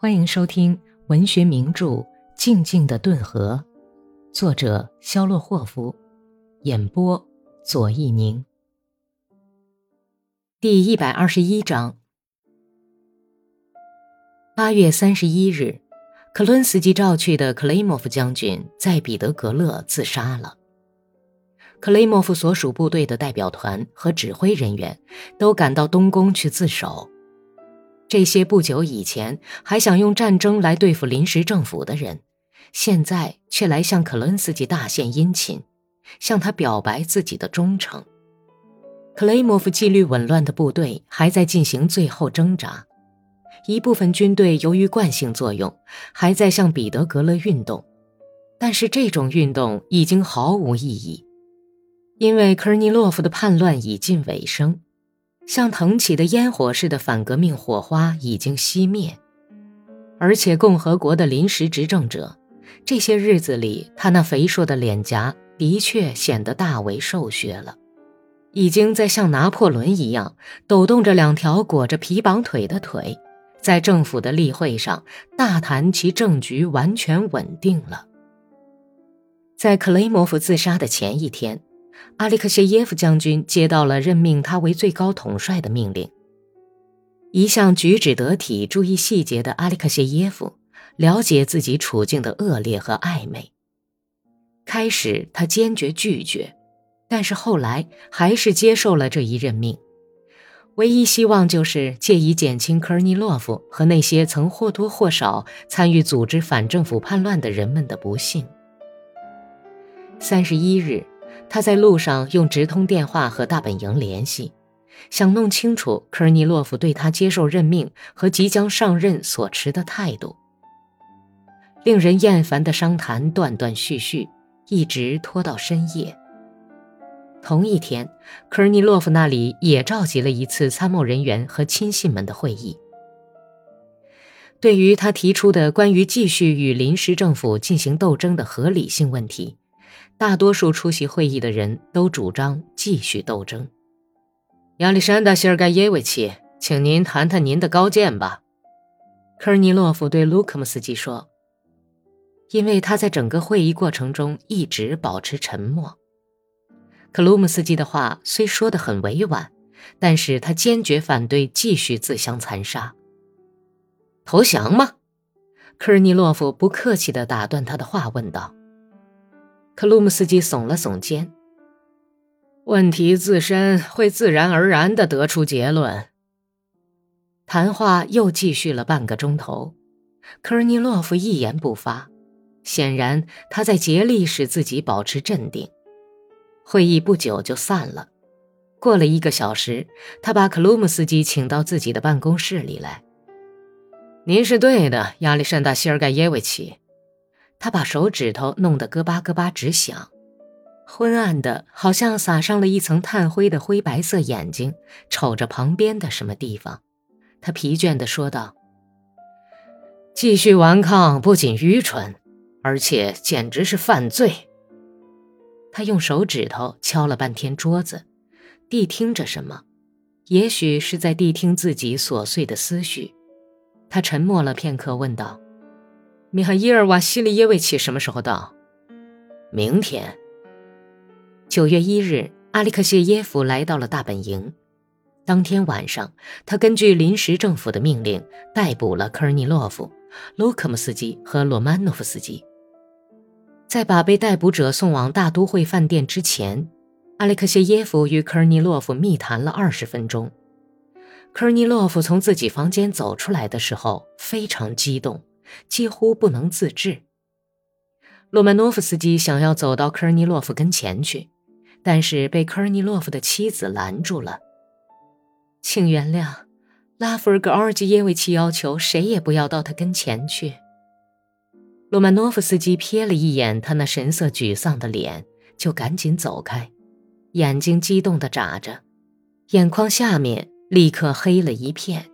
欢迎收听文学名著《静静的顿河》，作者肖洛霍夫，演播左一宁。第一百二十一章。八月三十一日，克伦斯基召去的克雷莫夫将军在彼得格勒自杀了。克雷莫夫所属部队的代表团和指挥人员都赶到东宫去自首。这些不久以前还想用战争来对付临时政府的人，现在却来向克伦斯基大献殷勤，向他表白自己的忠诚。克雷莫夫纪律紊乱的部队还在进行最后挣扎，一部分军队由于惯性作用还在向彼得格勒运动，但是这种运动已经毫无意义，因为科尔尼洛夫的叛乱已近尾声。像腾起的烟火似的反革命火花已经熄灭，而且共和国的临时执政者，这些日子里，他那肥硕的脸颊的确显得大为瘦削了，已经在像拿破仑一样抖动着两条裹着皮绑腿的腿，在政府的例会上大谈其政局完全稳定了。在克雷莫夫自杀的前一天。阿列克谢耶夫将军接到了任命他为最高统帅的命令。一向举止得体、注意细节的阿列克谢耶夫了解自己处境的恶劣和暧昧。开始他坚决拒绝，但是后来还是接受了这一任命。唯一希望就是借以减轻科尔尼洛夫和那些曾或多或少参与组织反政府叛乱的人们的不幸。三十一日。他在路上用直通电话和大本营联系，想弄清楚科尔尼洛夫对他接受任命和即将上任所持的态度。令人厌烦的商谈断断续续，一直拖到深夜。同一天，科尔尼洛夫那里也召集了一次参谋人员和亲信们的会议。对于他提出的关于继续与临时政府进行斗争的合理性问题。大多数出席会议的人都主张继续斗争。亚历山大·谢尔盖耶维奇，请您谈谈您的高见吧。”科尔尼洛夫对卢克姆斯基说，因为他在整个会议过程中一直保持沉默。克鲁姆斯基的话虽说得很委婉，但是他坚决反对继续自相残杀。投降吗？科尔尼洛夫不客气地打断他的话，问道。克鲁姆斯基耸了耸肩。问题自身会自然而然地得出结论。谈话又继续了半个钟头，科尔尼洛夫一言不发，显然他在竭力使自己保持镇定。会议不久就散了。过了一个小时，他把克鲁姆斯基请到自己的办公室里来。您是对的，亚历山大·希尔盖耶维奇。他把手指头弄得咯巴咯巴直响，昏暗的，好像撒上了一层炭灰的灰白色眼睛，瞅着旁边的什么地方。他疲倦地说道：“继续顽抗不仅愚蠢，而且简直是犯罪。”他用手指头敲了半天桌子，谛听着什么，也许是在谛听自己琐碎的思绪。他沉默了片刻，问道。米哈伊尔·瓦西里耶维奇什么时候到？明天。九月一日，阿里克谢耶夫来到了大本营。当天晚上，他根据临时政府的命令逮捕了科尔尼洛夫、卢克姆斯基和罗曼诺夫斯基。在把被逮捕者送往大都会饭店之前，阿里克谢耶夫与科尔尼洛夫密谈了二十分钟。科尔尼洛夫从自己房间走出来的时候，非常激动。几乎不能自制。洛曼诺夫斯基想要走到科尔尼洛夫跟前去，但是被科尔尼洛夫的妻子拦住了。请原谅，拉夫尔格奥尔基耶维奇要求谁也不要到他跟前去。洛曼诺夫斯基瞥了一眼他那神色沮丧的脸，就赶紧走开，眼睛激动地眨着，眼眶下面立刻黑了一片。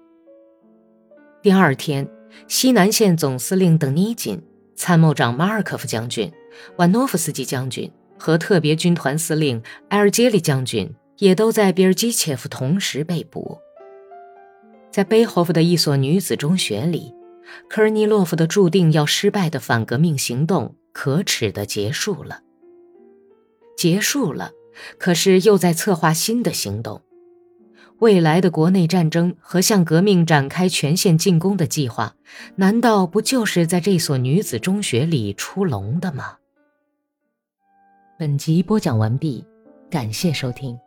第二天。西南线总司令邓尼金、参谋长马尔科夫将军、瓦诺夫斯基将军和特别军团司令埃尔杰里将军也都在比尔基切夫同时被捕。在贝霍夫的一所女子中学里，科尔尼洛夫的注定要失败的反革命行动可耻地结束了。结束了，可是又在策划新的行动。未来的国内战争和向革命展开全线进攻的计划，难道不就是在这所女子中学里出笼的吗？本集播讲完毕，感谢收听。